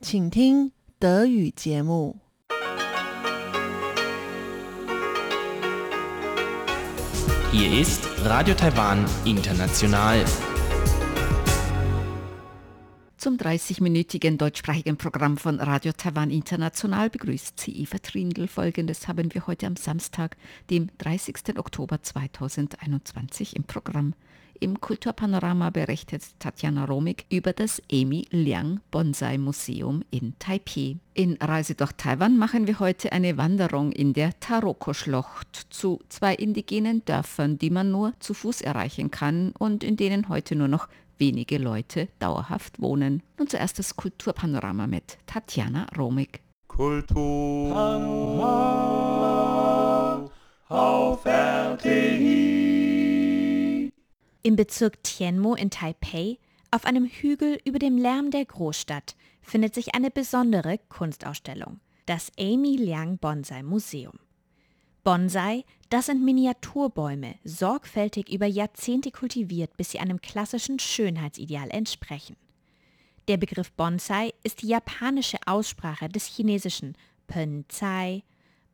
请听德语节目。Hier ist Radio Taiwan International. Zum 30-minütigen deutschsprachigen Programm von Radio Taiwan International begrüßt sie Eva Trindl. Folgendes haben wir heute am Samstag, dem 30. Oktober 2021 im Programm. Im Kulturpanorama berichtet Tatjana Romig über das Amy Liang Bonsai Museum in Taipei. In Reise durch Taiwan machen wir heute eine Wanderung in der Taroko-Schlucht zu zwei indigenen Dörfern, die man nur zu Fuß erreichen kann und in denen heute nur noch wenige Leute dauerhaft wohnen. Nun zuerst das Kulturpanorama mit Tatjana Romig. Kulturpanorama auf RTI. Im Bezirk Tianmo in Taipei, auf einem Hügel über dem Lärm der Großstadt, findet sich eine besondere Kunstausstellung, das Amy Liang Bonsai Museum. Bonsai, das sind Miniaturbäume, sorgfältig über Jahrzehnte kultiviert, bis sie einem klassischen Schönheitsideal entsprechen. Der Begriff Bonsai ist die japanische Aussprache des chinesischen Pen Zai.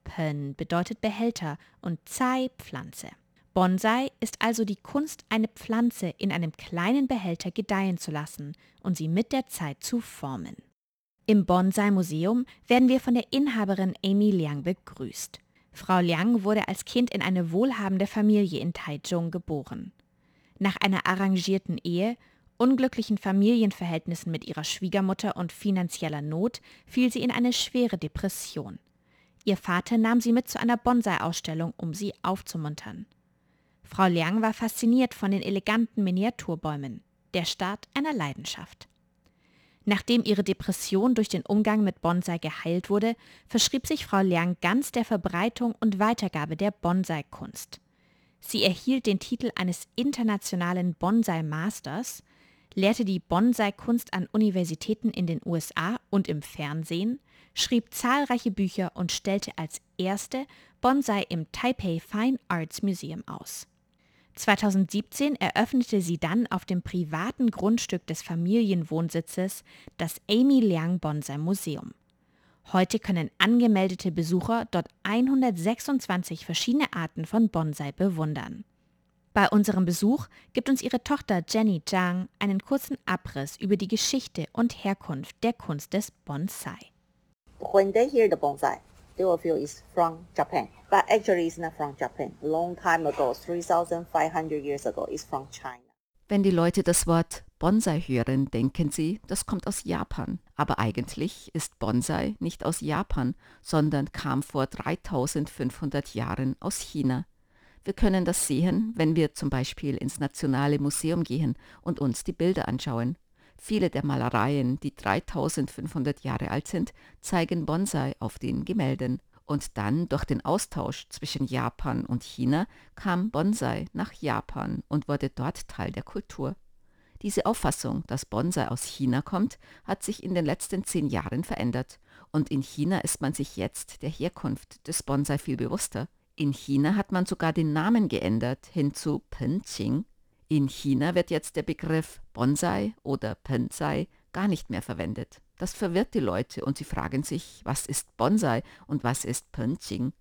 Pen bedeutet Behälter und Zai Pflanze. Bonsai ist also die Kunst, eine Pflanze in einem kleinen Behälter gedeihen zu lassen und sie mit der Zeit zu formen. Im Bonsai-Museum werden wir von der Inhaberin Amy Liang begrüßt. Frau Liang wurde als Kind in eine wohlhabende Familie in Taichung geboren. Nach einer arrangierten Ehe, unglücklichen Familienverhältnissen mit ihrer Schwiegermutter und finanzieller Not fiel sie in eine schwere Depression. Ihr Vater nahm sie mit zu einer Bonsai-Ausstellung, um sie aufzumuntern. Frau Liang war fasziniert von den eleganten Miniaturbäumen, der Start einer Leidenschaft. Nachdem ihre Depression durch den Umgang mit Bonsai geheilt wurde, verschrieb sich Frau Liang ganz der Verbreitung und Weitergabe der Bonsai-Kunst. Sie erhielt den Titel eines internationalen Bonsai-Masters, lehrte die Bonsai-Kunst an Universitäten in den USA und im Fernsehen, schrieb zahlreiche Bücher und stellte als erste Bonsai im Taipei Fine Arts Museum aus. 2017 eröffnete sie dann auf dem privaten Grundstück des Familienwohnsitzes das Amy Liang Bonsai Museum. Heute können angemeldete Besucher dort 126 verschiedene Arten von Bonsai bewundern. Bei unserem Besuch gibt uns ihre Tochter Jenny Zhang einen kurzen Abriss über die Geschichte und Herkunft der Kunst des Bonsai. When they hear the bonsai, feel it's from Japan. But actually it's not from Japan. Long time ago, 3500 years ago, it's from China. Wenn die Leute das Wort Bonsai hören, denken sie, das kommt aus Japan. Aber eigentlich ist Bonsai nicht aus Japan, sondern kam vor 3500 Jahren aus China. Wir können das sehen, wenn wir zum Beispiel ins Nationale Museum gehen und uns die Bilder anschauen. Viele der Malereien, die 3500 Jahre alt sind, zeigen Bonsai auf den Gemälden. Und dann durch den Austausch zwischen Japan und China kam Bonsai nach Japan und wurde dort Teil der Kultur. Diese Auffassung, dass Bonsai aus China kommt, hat sich in den letzten zehn Jahren verändert. Und in China ist man sich jetzt der Herkunft des Bonsai viel bewusster. In China hat man sogar den Namen geändert hin zu Penqing. In China wird jetzt der Begriff Bonsai oder Pensai gar nicht mehr verwendet. Das verwirrt die Leute und sie fragen sich, was ist Bonsai und was ist Penqing?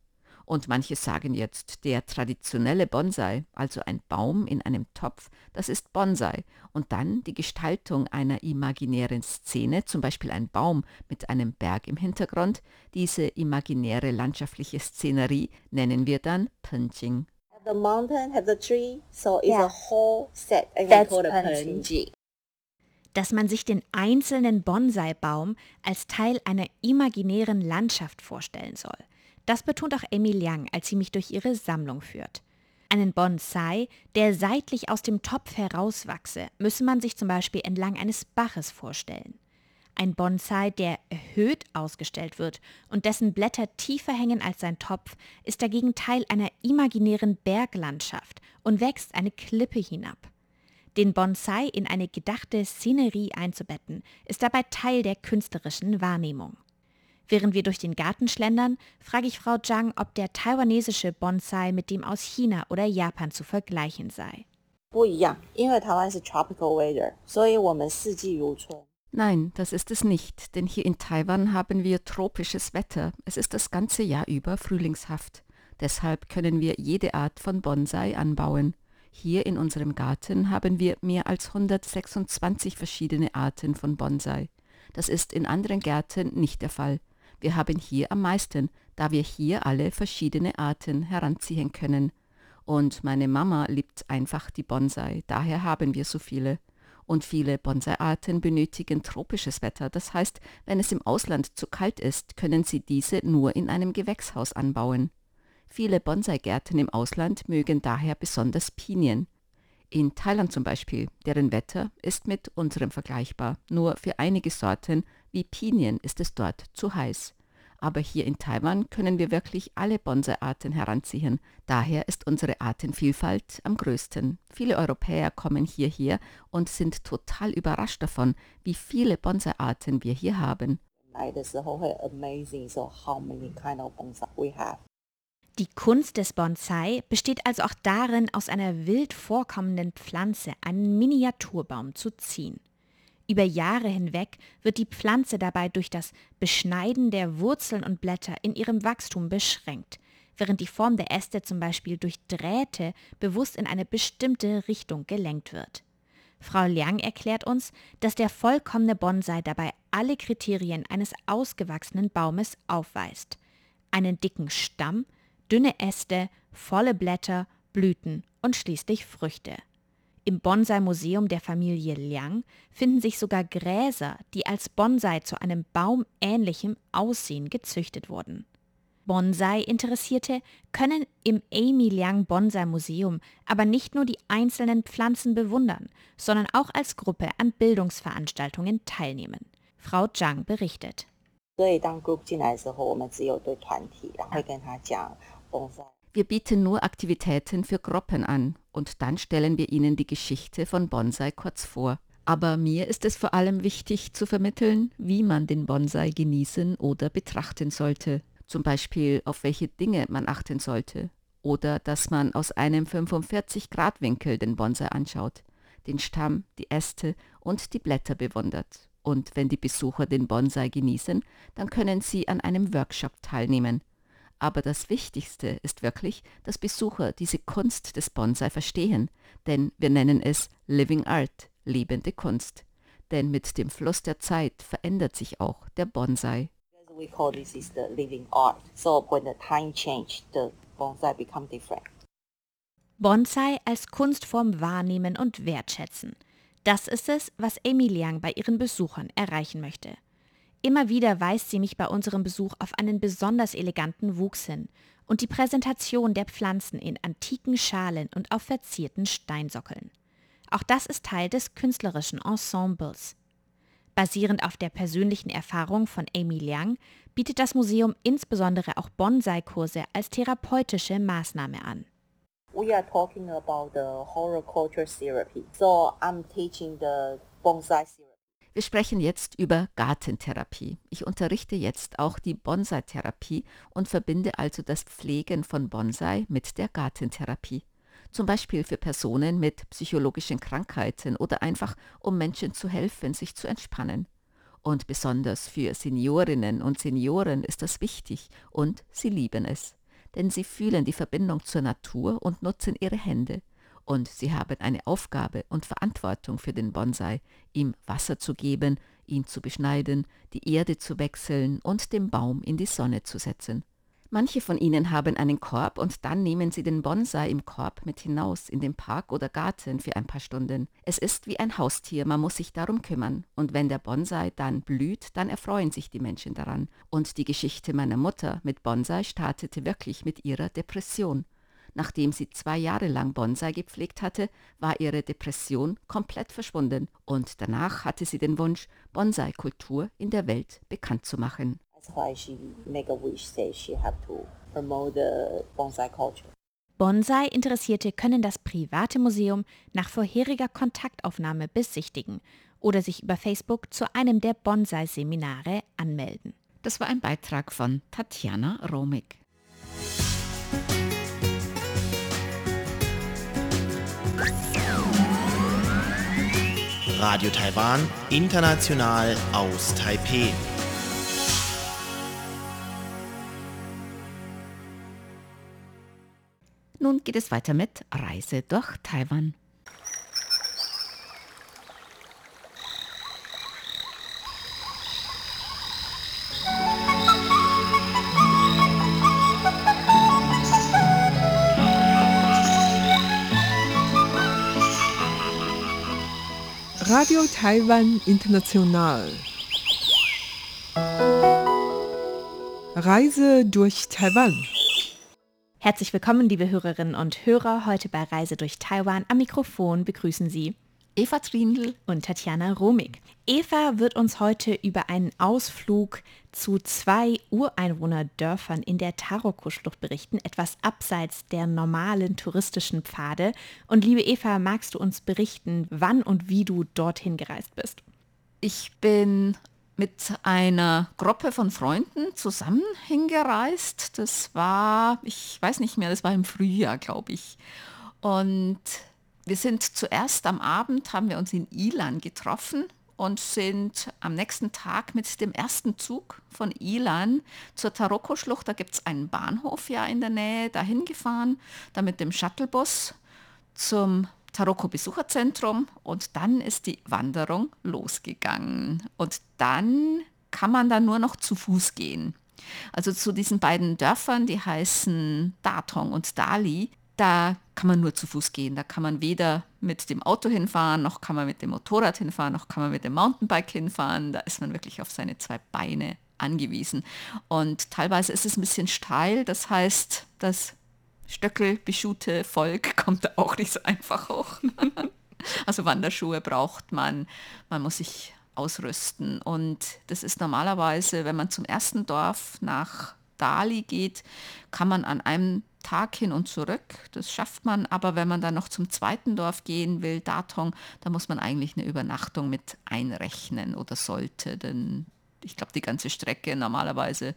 Und manche sagen jetzt, der traditionelle Bonsai, also ein Baum in einem Topf, das ist Bonsai. Und dann die Gestaltung einer imaginären Szene, zum Beispiel ein Baum mit einem Berg im Hintergrund, diese imaginäre landschaftliche Szenerie nennen wir dann Penqing. The mountain has a tree, so it's Yeah. a whole set and That's call it Penji. Penji. dass man sich den einzelnen Bonsai-Baum als Teil einer imaginären Landschaft vorstellen soll. Das betont auch Amy Liang, als sie mich durch ihre Sammlung führt. Einen Bonsai, der seitlich aus dem Topf herauswachse, müsse man sich zum Beispiel entlang eines Baches vorstellen. Ein Bonsai, der erhöht ausgestellt wird und dessen Blätter tiefer hängen als sein Topf, ist dagegen Teil einer imaginären Berglandschaft und wächst eine Klippe hinab. Den Bonsai in eine gedachte Szenerie einzubetten, ist dabei Teil der künstlerischen Wahrnehmung. Während wir durch den Garten schlendern, frage ich Frau Zhang, ob der taiwanesische Bonsai mit dem aus China oder Japan zu vergleichen sei. 不一样，因为台湾是 tropical weather，所以我们四季如春。 Nein, das ist es nicht, denn hier in Taiwan haben wir tropisches Wetter. Es ist das ganze Jahr über frühlingshaft. Deshalb können wir jede Art von Bonsai anbauen. Hier in unserem Garten haben wir mehr als 126 verschiedene Arten von Bonsai. Das ist in anderen Gärten nicht der Fall. Wir haben hier am meisten, da wir hier alle verschiedene Arten heranziehen können. Und meine Mama liebt einfach die Bonsai, daher haben wir so viele. Und viele Bonsai-Arten benötigen tropisches Wetter. Das heißt, wenn es im Ausland zu kalt ist, können sie diese nur in einem Gewächshaus anbauen. Viele Bonsai-Gärten im Ausland mögen daher besonders Pinien. In Thailand zum Beispiel, deren Wetter ist mit unserem vergleichbar. Nur für einige Sorten wie Pinien ist es dort zu heiß aber hier in Taiwan können wir wirklich alle Bonsai-Arten heranziehen. Daher ist unsere Artenvielfalt am größten. Viele Europäer kommen hierher und sind total überrascht davon, wie viele Bonsai-Arten wir hier haben. Die Kunst des Bonsai besteht also auch darin, aus einer wild vorkommenden Pflanze einen Miniaturbaum zu ziehen. Über Jahre hinweg wird die Pflanze dabei durch das Beschneiden der Wurzeln und Blätter in ihrem Wachstum beschränkt, während die Form der Äste zum Beispiel durch Drähte bewusst in eine bestimmte Richtung gelenkt wird. Frau Liang erklärt uns, dass der vollkommene Bonsai dabei alle Kriterien eines ausgewachsenen Baumes aufweist. Einen dicken Stamm, dünne Äste, volle Blätter, Blüten und schließlich Früchte. Im Bonsai-Museum der Familie Liang finden sich sogar Gräser, die als Bonsai zu einem baumähnlichen Aussehen gezüchtet wurden. Bonsai-Interessierte können im Amy Liang Bonsai Museum aber nicht nur die einzelnen Pflanzen bewundern, sondern auch als Gruppe an Bildungsveranstaltungen teilnehmen. Frau Zhang berichtet. Wir bieten nur Aktivitäten für Gruppen an und dann stellen wir ihnen die Geschichte von Bonsai kurz vor. Aber mir ist es vor allem wichtig zu vermitteln, wie man den Bonsai genießen oder betrachten sollte. Zum Beispiel, auf welche Dinge man achten sollte. Oder dass man aus einem 45-Grad-Winkel den Bonsai anschaut, den Stamm, die Äste und die Blätter bewundert. Und wenn die Besucher den Bonsai genießen, dann können sie an einem Workshop teilnehmen. Aber das Wichtigste ist wirklich, dass Besucher diese Kunst des Bonsai verstehen, denn wir nennen es Living Art, lebende Kunst. Denn mit dem Fluss der Zeit verändert sich auch der Bonsai. We call this is the living art. So when the time change, the bonsai become different. Bonsai als Kunstform wahrnehmen und wertschätzen. Das ist es, was Amy Liang bei ihren Besuchern erreichen möchte. Immer wieder weist sie mich bei unserem Besuch auf einen besonders eleganten Wuchs hin und die Präsentation der Pflanzen in antiken Schalen und auf verzierten Steinsockeln. Auch das ist Teil des künstlerischen Ensembles. Basierend auf der persönlichen Erfahrung von Amy Liang bietet das Museum insbesondere auch Bonsai-Kurse als therapeutische Maßnahme an. We are talking about the horticulture therapy. So I'm teaching the bonsai therapy. Wir sprechen jetzt über Gartentherapie. Ich unterrichte jetzt auch die Bonsai-Therapie und verbinde also das Pflegen von Bonsai mit der Gartentherapie. Zum Beispiel für Personen mit psychologischen Krankheiten oder einfach um Menschen zu helfen, sich zu entspannen. Und besonders für Seniorinnen und Senioren ist das wichtig und sie lieben es. Denn sie fühlen die Verbindung zur Natur und nutzen ihre Hände und sie haben eine Aufgabe und Verantwortung für den Bonsai, ihm Wasser zu geben, ihn zu beschneiden, die Erde zu wechseln und den Baum in die Sonne zu setzen. Manche von ihnen haben einen Korb und dann nehmen sie den Bonsai im Korb mit hinaus in den Park oder Garten für ein paar Stunden. Es ist wie ein Haustier, man muss sich darum kümmern. Und wenn der Bonsai dann blüht, dann erfreuen sich die Menschen daran. Und die Geschichte meiner Mutter mit Bonsai startete wirklich mit ihrer Depression. Nachdem sie zwei Jahre lang Bonsai gepflegt hatte, war ihre Depression komplett verschwunden und danach hatte sie den Wunsch, Bonsai-Kultur in der Welt bekannt zu machen. Bonsai-Interessierte können das private Museum nach vorheriger Kontaktaufnahme besichtigen oder sich über Facebook zu einem der Bonsai-Seminare anmelden. Das war ein Beitrag von Tatjana Romig. Radio Taiwan, international aus Taipeh. Nun geht es weiter mit Reise durch Taiwan. Radio Taiwan International. Reise durch Taiwan. Herzlich willkommen, liebe Hörerinnen und Hörer. Heute bei Reise durch Taiwan am Mikrofon begrüßen Sie Eva Trindl und Tatjana Romig. Eva wird uns heute über einen Ausflug zu zwei Ureinwohnerdörfern in der Taroko-Schlucht berichten, etwas abseits der normalen touristischen Pfade. Und liebe Eva, magst du uns berichten, wann und wie du dorthin gereist bist? Ich bin mit einer Gruppe von Freunden zusammen hingereist. Das war, ich weiß nicht mehr, das war im Frühjahr, glaube ich. Und wir sind zuerst am Abend, haben wir uns in Ilan getroffen und sind am nächsten Tag mit dem ersten Zug von Ilan zur Taroko-Schlucht, da gibt es einen Bahnhof ja in der Nähe, dahin gefahren, dann mit dem Shuttlebus zum Taroko-Besucherzentrum und dann ist die Wanderung losgegangen. Und dann kann man da nur noch zu Fuß gehen. Also zu diesen beiden Dörfern, die heißen Datong und Dali, da kann man nur zu Fuß gehen. Da kann man weder mit dem Auto hinfahren, noch kann man mit dem Motorrad hinfahren, noch kann man mit dem Mountainbike hinfahren. Da ist man wirklich auf seine zwei Beine angewiesen. Und teilweise ist es ein bisschen steil, das heißt, das stöckelbeschuhte Volk kommt da auch nicht so einfach hoch. also Wanderschuhe braucht man, man muss sich ausrüsten. Und das ist normalerweise, wenn man zum ersten Dorf nach Dali geht, kann man an einem Tag hin und zurück. Das schafft man, aber wenn man dann noch zum zweiten Dorf gehen will, Datong, da muss man eigentlich eine Übernachtung mit einrechnen oder sollte, denn ich glaube, die ganze Strecke normalerweise,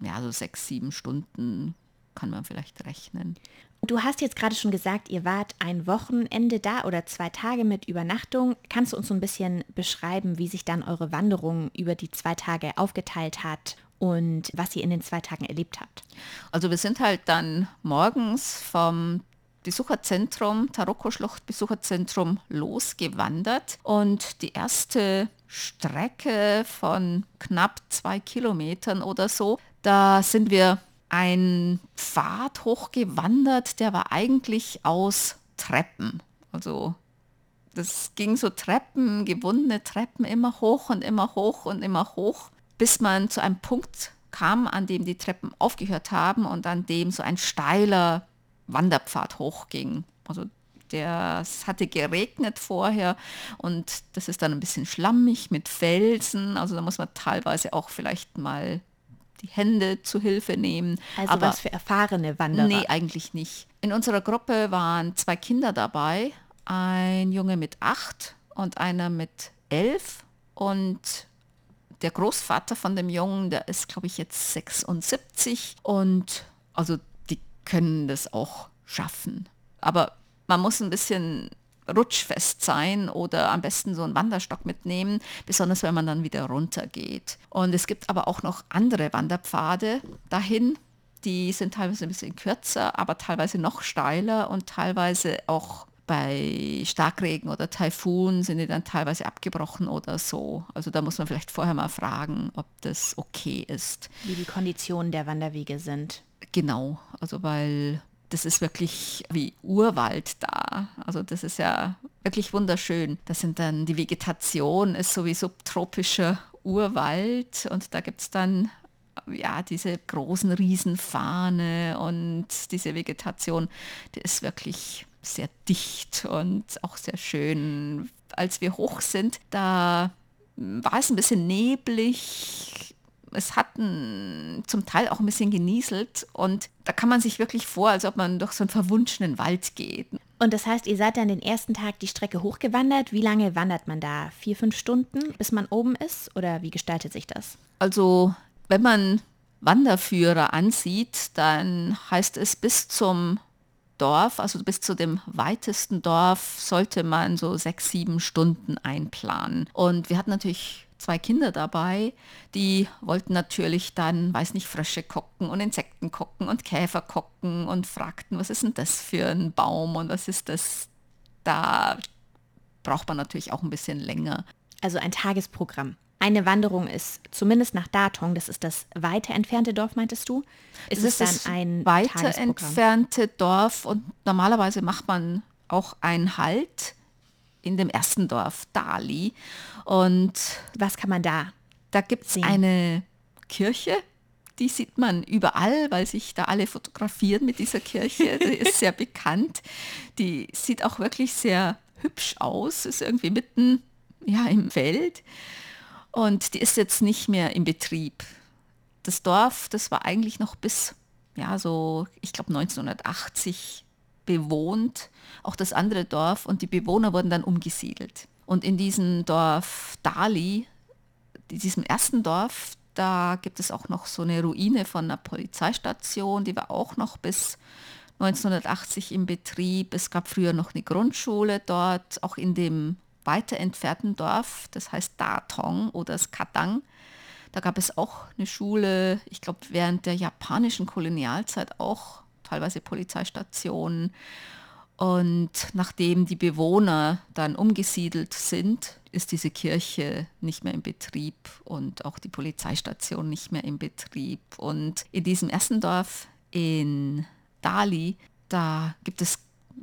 ja, so sechs, sieben Stunden kann man vielleicht rechnen. Du hast jetzt gerade schon gesagt, ihr wart ein Wochenende da oder zwei Tage mit Übernachtung. Kannst du uns so ein bisschen beschreiben, wie sich dann eure Wanderung über die zwei Tage aufgeteilt hat und was ihr in den zwei Tagen erlebt habt. Also wir sind halt dann morgens vom Besucherzentrum, Taroko-Schlucht Besucherzentrum losgewandert und die erste Strecke von knapp zwei Kilometern oder so, da sind wir ein Pfad hochgewandert, der war eigentlich aus Treppen. Also das ging so Treppen, gewundene Treppen immer hoch und immer hoch und immer hoch bis man zu einem Punkt kam, an dem die Treppen aufgehört haben und an dem so ein steiler Wanderpfad hochging. Also der, es hatte geregnet vorher und das ist dann ein bisschen schlammig mit Felsen. Also da muss man teilweise auch vielleicht mal die Hände zu Hilfe nehmen. Also Aber was für erfahrene Wanderer? Nee, eigentlich nicht. In unserer Gruppe waren zwei Kinder dabei, ein Junge mit acht und einer mit elf. Und der Großvater von dem Jungen, der ist, glaube ich, jetzt 76 und also die können das auch schaffen. Aber man muss ein bisschen rutschfest sein oder am besten so einen Wanderstock mitnehmen, besonders wenn man dann wieder runtergeht. Und es gibt aber auch noch andere Wanderpfade dahin, die sind teilweise ein bisschen kürzer, aber teilweise noch steiler und teilweise auch bei Starkregen oder Taifun sind die dann teilweise abgebrochen oder so. Also da muss man vielleicht vorher mal fragen, ob das okay ist. Wie die Konditionen der Wanderwege sind. Genau, also weil das ist wirklich wie Urwald da. Also das ist ja wirklich wunderschön. Das sind dann, die Vegetation ist so wie subtropischer Urwald und da gibt es dann ja, diese großen Riesenfahne und diese Vegetation, die ist wirklich sehr dicht und auch sehr schön. Als wir hoch sind, da war es ein bisschen neblig. Es hat zum Teil auch ein bisschen genieselt und da kann man sich wirklich vor, als ob man durch so einen verwunschenen Wald geht. Und das heißt, ihr seid dann den ersten Tag die Strecke hochgewandert. Wie lange wandert man da? Vier, fünf Stunden, bis man oben ist? Oder wie gestaltet sich das? Also, wenn man Wanderführer ansieht, dann heißt es bis zum Dorf, also bis zu dem weitesten Dorf, sollte man so sechs, sieben Stunden einplanen. Und wir hatten natürlich zwei Kinder dabei, die wollten natürlich dann, weiß nicht, Frösche gucken und Insekten gucken und Käfer gucken und fragten, was ist denn das für ein Baum und was ist das? Da braucht man natürlich auch ein bisschen länger. Also ein Tagesprogramm. Eine Wanderung ist zumindest nach Datong, das ist das weiter entfernte Dorf, meintest du? Ist es dann ein weiter entfernte Dorf und normalerweise macht man auch einen Halt in dem ersten Dorf, Dali. Und was kann man da? Da gibt es eine Kirche, die sieht man überall, weil sich da alle fotografieren mit dieser Kirche. Die ist sehr bekannt. Die sieht auch wirklich sehr hübsch aus, ist irgendwie mitten ja, im Feld. Und die ist jetzt nicht mehr im Betrieb. Das Dorf, das war eigentlich noch bis, ja, so, ich glaube 1980 bewohnt, auch das andere Dorf und die Bewohner wurden dann umgesiedelt. Und in diesem Dorf Dali, diesem ersten Dorf, da gibt es auch noch so eine Ruine von einer Polizeistation, die war auch noch bis 1980 im Betrieb. Es gab früher noch eine Grundschule dort, auch in dem weiter entfernten Dorf, das heißt Datong oder Skatang. Da gab es auch eine Schule, ich glaube während der japanischen Kolonialzeit auch teilweise Polizeistationen. Und nachdem die Bewohner dann umgesiedelt sind, ist diese Kirche nicht mehr in Betrieb und auch die Polizeistation nicht mehr in Betrieb. Und in diesem ersten Dorf in Dali, da gibt es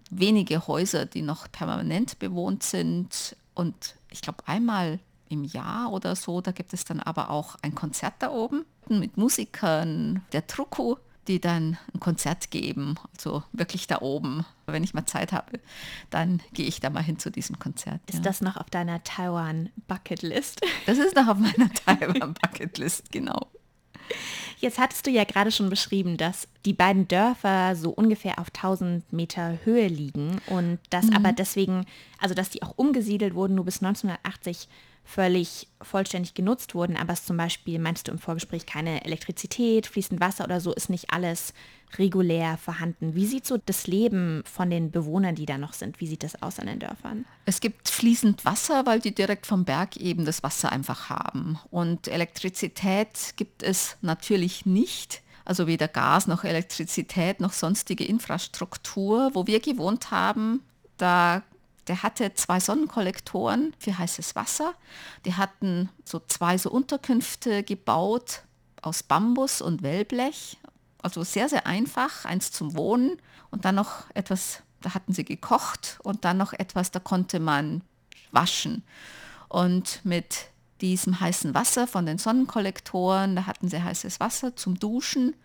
wenige Häuser, die noch permanent bewohnt sind. Und ich glaube, einmal im Jahr oder so, da gibt es dann aber auch ein Konzert da oben mit Musikern, der Truku, die dann ein Konzert geben, also wirklich da oben. Wenn ich mal Zeit habe, dann gehe ich da mal hin zu diesem Konzert. Ist ja. das noch auf deiner Taiwan Bucketlist? Das ist noch auf meiner Taiwan Bucketlist, genau. Jetzt hattest du ja gerade schon beschrieben, dass die beiden Dörfer so ungefähr auf 1000 Meter Höhe liegen und dass mhm. aber deswegen, also dass die auch umgesiedelt wurden, nur bis 1980 völlig vollständig genutzt wurden, aber es zum Beispiel, meinst du im Vorgespräch, keine Elektrizität, fließend Wasser oder so, ist nicht alles regulär vorhanden. Wie sieht so das Leben von den Bewohnern, die da noch sind, wie sieht das aus an den Dörfern? Es gibt fließend Wasser, weil die direkt vom Berg eben das Wasser einfach haben. Und Elektrizität gibt es natürlich nicht. Also weder Gas noch Elektrizität noch sonstige Infrastruktur. Wo wir gewohnt haben, da der hatte zwei Sonnenkollektoren für heißes Wasser. Die hatten so zwei so Unterkünfte gebaut aus Bambus und Wellblech. Also sehr, sehr einfach, eins zum Wohnen und dann noch etwas, da hatten sie gekocht und dann noch etwas, da konnte man waschen. Und mit diesem heißen Wasser von den Sonnenkollektoren, da hatten sie heißes Wasser zum Duschen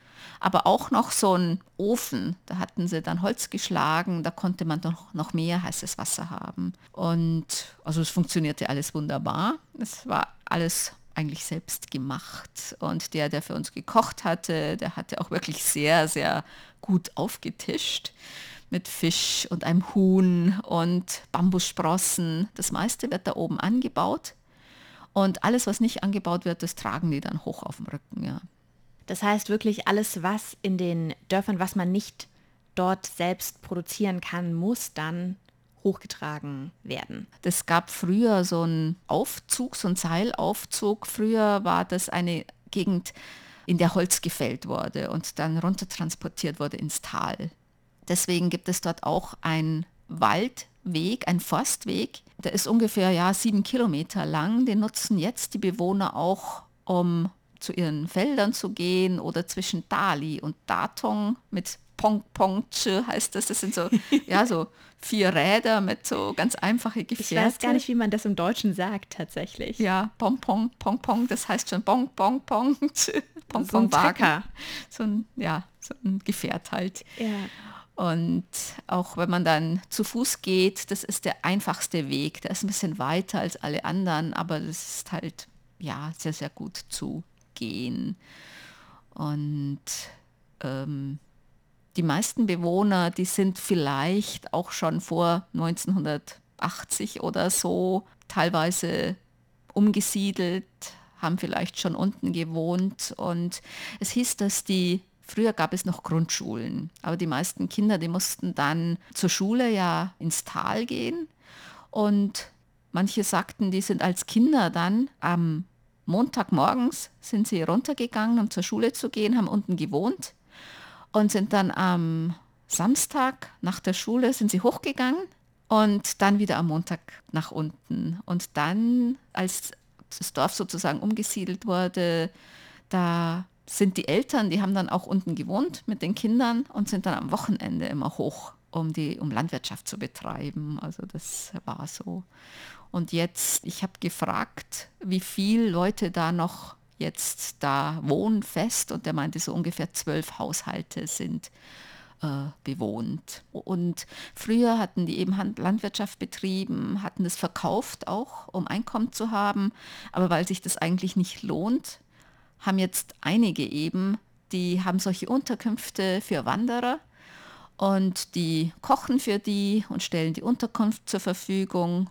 aber auch noch so ein Ofen. Da hatten sie dann Holz geschlagen, da konnte man doch noch mehr heißes Wasser haben. Und also es funktionierte alles wunderbar. Es war alles eigentlich selbst gemacht. Und der, der für uns gekocht hatte, der hatte auch wirklich sehr, sehr gut aufgetischt mit Fisch und einem Huhn und Bambussprossen. Das meiste wird da oben angebaut. Und alles, was nicht angebaut wird, das tragen die dann hoch auf dem Rücken. Ja. Das heißt wirklich alles, was in den Dörfern, was man nicht dort selbst produzieren kann, muss dann hochgetragen werden. Es gab früher so einen Aufzug, so einen Seilaufzug. Früher war das eine Gegend, in der Holz gefällt wurde und dann runtertransportiert wurde ins Tal. Deswegen gibt es dort auch einen Waldweg, einen Forstweg. Der ist ungefähr ja, sieben Kilometer lang. Den nutzen jetzt die Bewohner auch, um zu ihren Feldern zu gehen oder zwischen Dali und Datong mit Pong Pong heißt das. Das sind so, ja, so vier Räder mit so ganz einfache Gefährte. Ich weiß gar nicht, wie man das im Deutschen sagt tatsächlich. Ja, Pong Pong Pong Pong, das heißt schon Pong Pong Pong. Pong so Pong Wagen. So ein, ja, so ein Gefährt halt. Ja. Und auch wenn man dann zu Fuß geht, das ist der einfachste Weg. Der ist ein bisschen weiter als alle anderen, aber das ist halt ja sehr, sehr gut zu gehen. Und ähm, die meisten Bewohner, die sind vielleicht auch schon vor 1980 oder so teilweise umgesiedelt, haben vielleicht schon unten gewohnt. Und es hieß, dass die Früher gab es noch Grundschulen, aber die meisten Kinder, die mussten dann zur Schule ja ins Tal gehen. Und manche sagten, die sind als Kinder dann am Montagmorgens sind sie runtergegangen, um zur Schule zu gehen, haben unten gewohnt und sind dann am Samstag nach der Schule sind sie hochgegangen und dann wieder am Montag nach unten. Und dann, als das Dorf sozusagen umgesiedelt wurde, da sind die Eltern, die haben dann auch unten gewohnt mit den Kindern und sind dann am Wochenende immer hoch, um die um Landwirtschaft zu betreiben. Also das war so. Und jetzt, ich habe gefragt, wie viele Leute da noch jetzt da wohnen fest und der meinte, so ungefähr zwölf Haushalte sind äh, bewohnt. Und früher hatten die eben Landwirtschaft betrieben, hatten das verkauft auch, um Einkommen zu haben. Aber weil sich das eigentlich nicht lohnt, haben jetzt einige eben, die haben solche Unterkünfte für Wanderer und die kochen für die und stellen die Unterkunft zur Verfügung.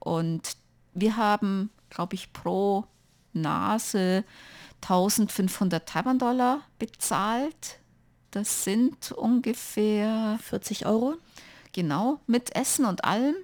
Und wir haben, glaube ich, pro Nase 1500 Taiwan-Dollar bezahlt. Das sind ungefähr 40 Euro. Genau, mit Essen und allem.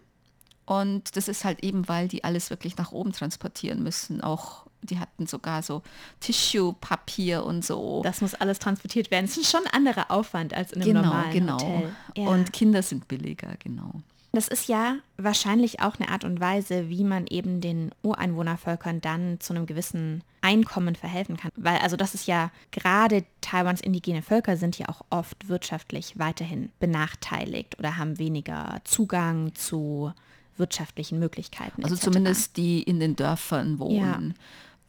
Und das ist halt eben, weil die alles wirklich nach oben transportieren müssen. Auch die hatten sogar so Tissue-Papier und so. Das muss alles transportiert werden. Das ist schon ein anderer Aufwand als in einem genau, normalen genau. Hotel. Ja. Und Kinder sind billiger, genau. Das ist ja wahrscheinlich auch eine Art und Weise, wie man eben den Ureinwohnervölkern dann zu einem gewissen Einkommen verhelfen kann. Weil also das ist ja gerade Taiwans indigene Völker sind ja auch oft wirtschaftlich weiterhin benachteiligt oder haben weniger Zugang zu wirtschaftlichen Möglichkeiten. Also etc. zumindest die in den Dörfern wohnen,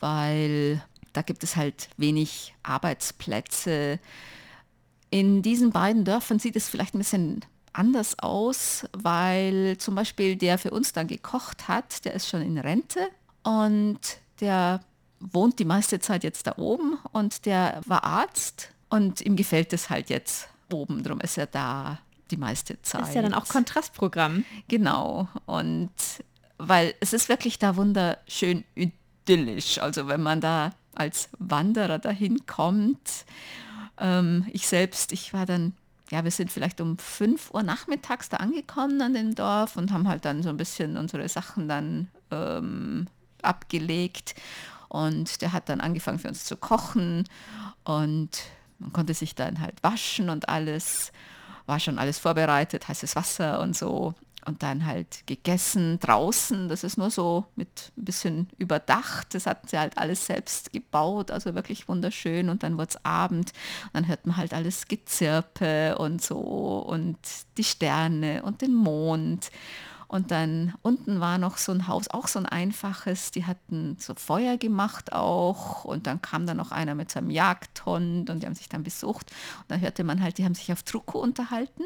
weil da gibt es halt wenig Arbeitsplätze. In diesen beiden Dörfern sieht es vielleicht ein bisschen anders aus, weil zum Beispiel der für uns dann gekocht hat, der ist schon in Rente und der wohnt die meiste Zeit jetzt da oben und der war Arzt und ihm gefällt es halt jetzt oben, darum ist er da die meiste Zeit. Das ist ja dann auch Kontrastprogramm. Genau. Und weil es ist wirklich da wunderschön idyllisch. Also wenn man da als Wanderer dahin kommt. Ähm, ich selbst, ich war dann, ja, wir sind vielleicht um 5 Uhr nachmittags da angekommen an dem Dorf und haben halt dann so ein bisschen unsere Sachen dann ähm, abgelegt. Und der hat dann angefangen für uns zu kochen und man konnte sich dann halt waschen und alles war schon alles vorbereitet, heißes Wasser und so. Und dann halt gegessen draußen, das ist nur so mit ein bisschen überdacht. Das hatten sie halt alles selbst gebaut, also wirklich wunderschön. Und dann wurde es Abend, und dann hört man halt alles Gezirpe und so und die Sterne und den Mond. Und dann unten war noch so ein Haus, auch so ein einfaches, die hatten so Feuer gemacht auch. Und dann kam da noch einer mit seinem Jagdhund und die haben sich dann besucht. Und dann hörte man halt, die haben sich auf Truko unterhalten.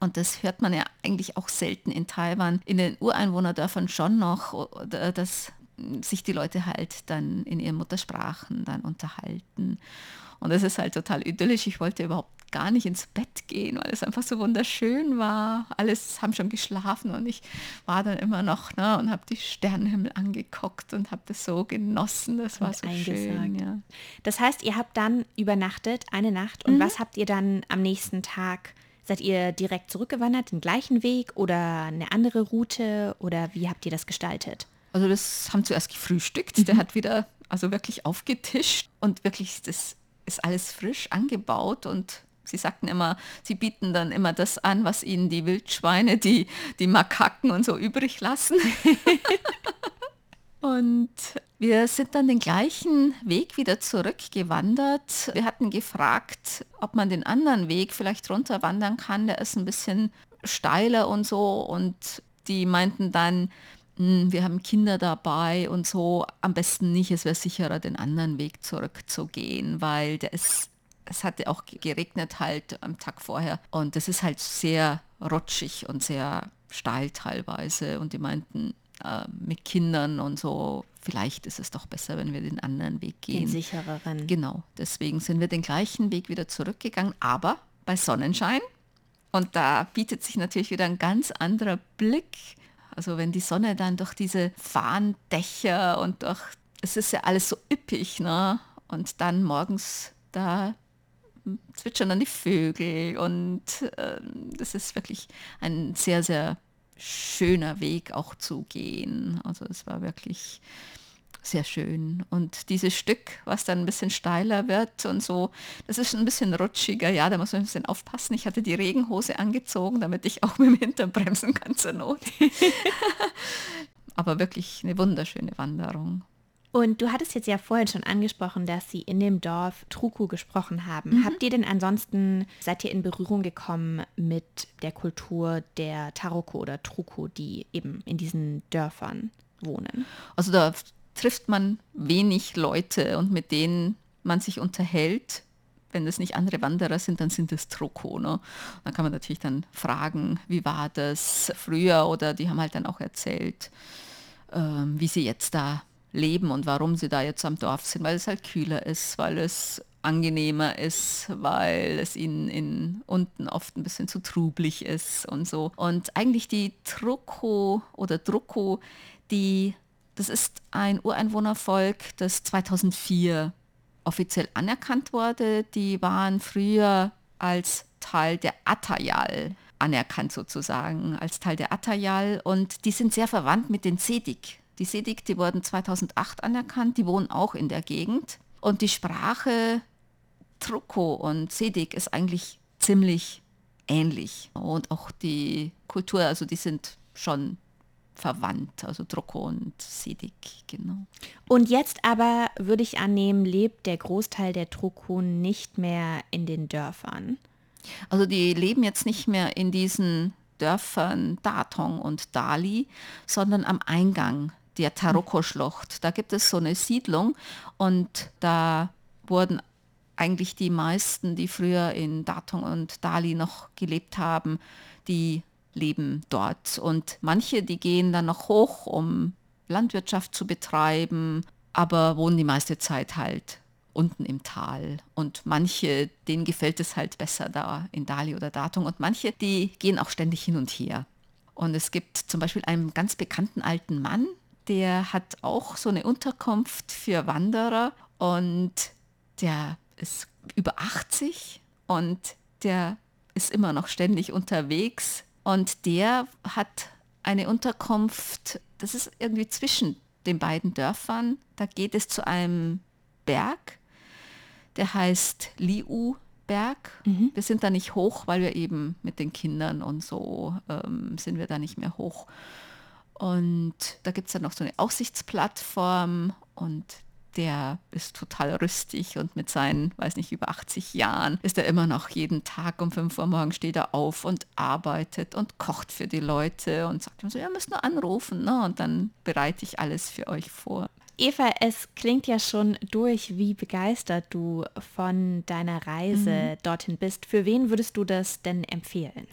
Und das hört man ja eigentlich auch selten in Taiwan. In den Ureinwohnerdörfern schon noch, dass sich die Leute halt dann in ihren Muttersprachen dann unterhalten. Und das ist halt total idyllisch. Ich wollte überhaupt gar nicht ins Bett gehen, weil es einfach so wunderschön war. Alles haben schon geschlafen und ich war dann immer noch ne, und habe die Sternenhimmel angeguckt und habe das so genossen. Das war Und so eingesagt. schön. Ja. Das heißt, ihr habt dann übernachtet, eine Nacht. Und Mhm. was habt ihr dann am nächsten Tag? Seid ihr direkt zurückgewandert, den gleichen Weg oder eine andere Route? Oder wie habt ihr das gestaltet? Also das haben zuerst gefrühstückt. Der hat wieder also wirklich aufgetischt und wirklich das ist alles frisch angebaut und Sie sagten immer, sie bieten dann immer das an, was ihnen die Wildschweine, die, die Makaken und so übrig lassen. und wir sind dann den gleichen Weg wieder zurückgewandert. Wir hatten gefragt, ob man den anderen Weg vielleicht runterwandern kann. Der ist ein bisschen steiler und so. Und die meinten dann, "Hm, wir haben Kinder dabei und so, am besten nicht, es wäre sicherer, den anderen Weg zurückzugehen, weil der ist, es hatte auch geregnet halt am Tag vorher und das ist halt sehr rutschig und sehr steil teilweise und die meinten, äh, mit Kindern und so, vielleicht ist es doch besser, wenn wir den anderen Weg Den gehen. sichereren. Genau, deswegen sind wir den gleichen Weg wieder zurückgegangen, aber bei Sonnenschein. Und da bietet sich natürlich wieder ein ganz anderer Blick. Also wenn die Sonne dann durch diese Farndächer und durch, es ist ja alles so üppig, ne? Und dann morgens da zwitschern dann die Vögel und äh, das ist wirklich ein sehr, sehr schöner Weg auch zu gehen. Also es war wirklich sehr schön. Und dieses Stück, was dann ein bisschen steiler wird und so, das ist ein bisschen rutschiger. Ja, da muss man ein bisschen aufpassen. Ich hatte die Regenhose angezogen, damit ich auch mit dem Hintern bremsen kann zur Not. Aber wirklich eine wunderschöne Wanderung. Und du hattest jetzt ja vorhin schon angesprochen, dass Sie in dem Dorf Truku gesprochen haben. Mhm. Habt ihr denn ansonsten, seid ihr in Berührung gekommen mit der Kultur der Taroko oder Truku, die eben in diesen Dörfern wohnen? Also da trifft man wenig Leute und mit denen man sich unterhält. Wenn es nicht andere Wanderer sind, dann sind es Troko. Ne? Dann kann man natürlich dann fragen, wie war das früher oder die haben halt dann auch erzählt, ähm, wie sie jetzt da leben und warum sie da jetzt am Dorf sind, weil es halt kühler ist, weil es angenehmer ist, weil es ihnen in unten oft ein bisschen zu trublich ist und so. Und eigentlich die Troko oder Druko, die das ist ein Ureinwohnervolk, das 2004 offiziell anerkannt wurde. Die waren früher als Teil der Atayal anerkannt sozusagen, als Teil der Atayal und die sind sehr verwandt mit den Sedik. Die Sedik, die wurden 2008 anerkannt, die wohnen auch in der Gegend und die Sprache Truko und Sedik ist eigentlich ziemlich ähnlich und auch die Kultur, also die sind schon verwandt, also Droko und Sidik, genau. Und jetzt aber würde ich annehmen, lebt der Großteil der Trokun nicht mehr in den Dörfern. Also die leben jetzt nicht mehr in diesen Dörfern Datong und Dali, sondern am Eingang der Taroko-Schlucht. Da gibt es so eine Siedlung und da wurden eigentlich die meisten, die früher in Datong und Dali noch gelebt haben, die leben dort. Und manche, die gehen dann noch hoch, um Landwirtschaft zu betreiben, aber wohnen die meiste Zeit halt unten im Tal. Und manche, denen gefällt es halt besser da in Dali oder Datung. Und manche, die gehen auch ständig hin und her. Und es gibt zum Beispiel einen ganz bekannten alten Mann, der hat auch so eine Unterkunft für Wanderer und der ist über 80 und der ist immer noch ständig unterwegs und der hat eine Unterkunft, das ist irgendwie zwischen den beiden Dörfern. Da geht es zu einem Berg, der heißt Liu Berg. Mhm. Wir sind da nicht hoch, weil wir eben mit den Kindern und so ähm, sind wir da nicht mehr hoch. Und da gibt es dann noch so eine Aussichtsplattform und der ist total rüstig und mit seinen, weiß nicht, über 80 Jahren ist er immer noch jeden Tag um 5 Uhr morgens steht er auf und arbeitet und kocht für die Leute und sagt ihm so, ihr müsst nur anrufen ne? und dann bereite ich alles für euch vor. Eva, es klingt ja schon durch, wie begeistert du von deiner Reise mhm. dorthin bist. Für wen würdest du das denn empfehlen?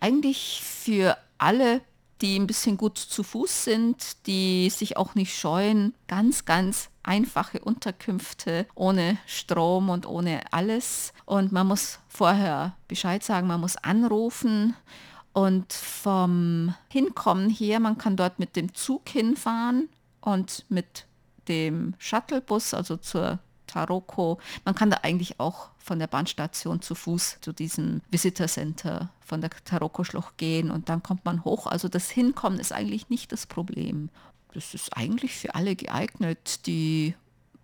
Eigentlich für alle die ein bisschen gut zu Fuß sind, die sich auch nicht scheuen, ganz, ganz einfache Unterkünfte ohne Strom und ohne alles. Und man muss vorher Bescheid sagen, man muss anrufen. Und vom Hinkommen her, man kann dort mit dem Zug hinfahren und mit dem Shuttlebus, also zur Taroko. Man kann da eigentlich auch von der Bahnstation zu Fuß zu diesem Visitor Center von der Taroko-Schlucht gehen und dann kommt man hoch. Also das Hinkommen ist eigentlich nicht das Problem. Das ist eigentlich für alle geeignet, die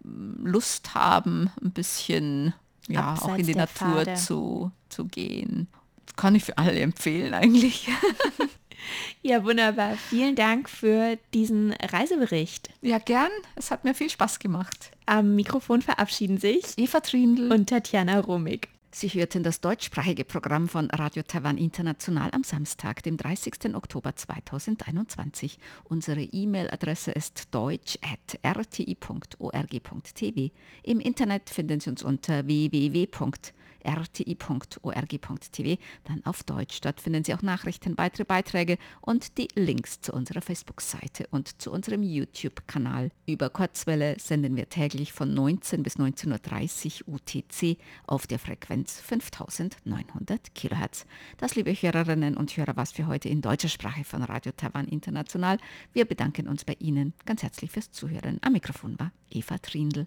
mm, Lust haben, ein bisschen ja, Abseits auch in die Natur zu, zu gehen. Kann ich für alle empfehlen eigentlich. Ja, wunderbar. Vielen Dank für diesen Reisebericht. Ja, gern. Es hat mir viel Spaß gemacht. Am Mikrofon verabschieden sich Eva Trindl und Tatjana Romig. Sie hörten das deutschsprachige Programm von Radio Taiwan International am Samstag, dem 30. Oktober 2021. Unsere E-Mail-Adresse ist deutsch.rti.org.tv. Im Internet finden Sie uns unter www.rti.org.tv rti.org.tv, dann auf Deutsch. Dort finden Sie auch Nachrichten, weitere Beiträge und die Links zu unserer Facebook-Seite und zu unserem YouTube-Kanal. Über Kurzwelle senden wir täglich von 19 bis 19.30 Uhr UTC auf der Frequenz 5900 kHz. Das, liebe Hörerinnen und Hörer, was für heute in deutscher Sprache von Radio Taiwan International. Wir bedanken uns bei Ihnen ganz herzlich fürs Zuhören. Am Mikrofon war Eva Trindl.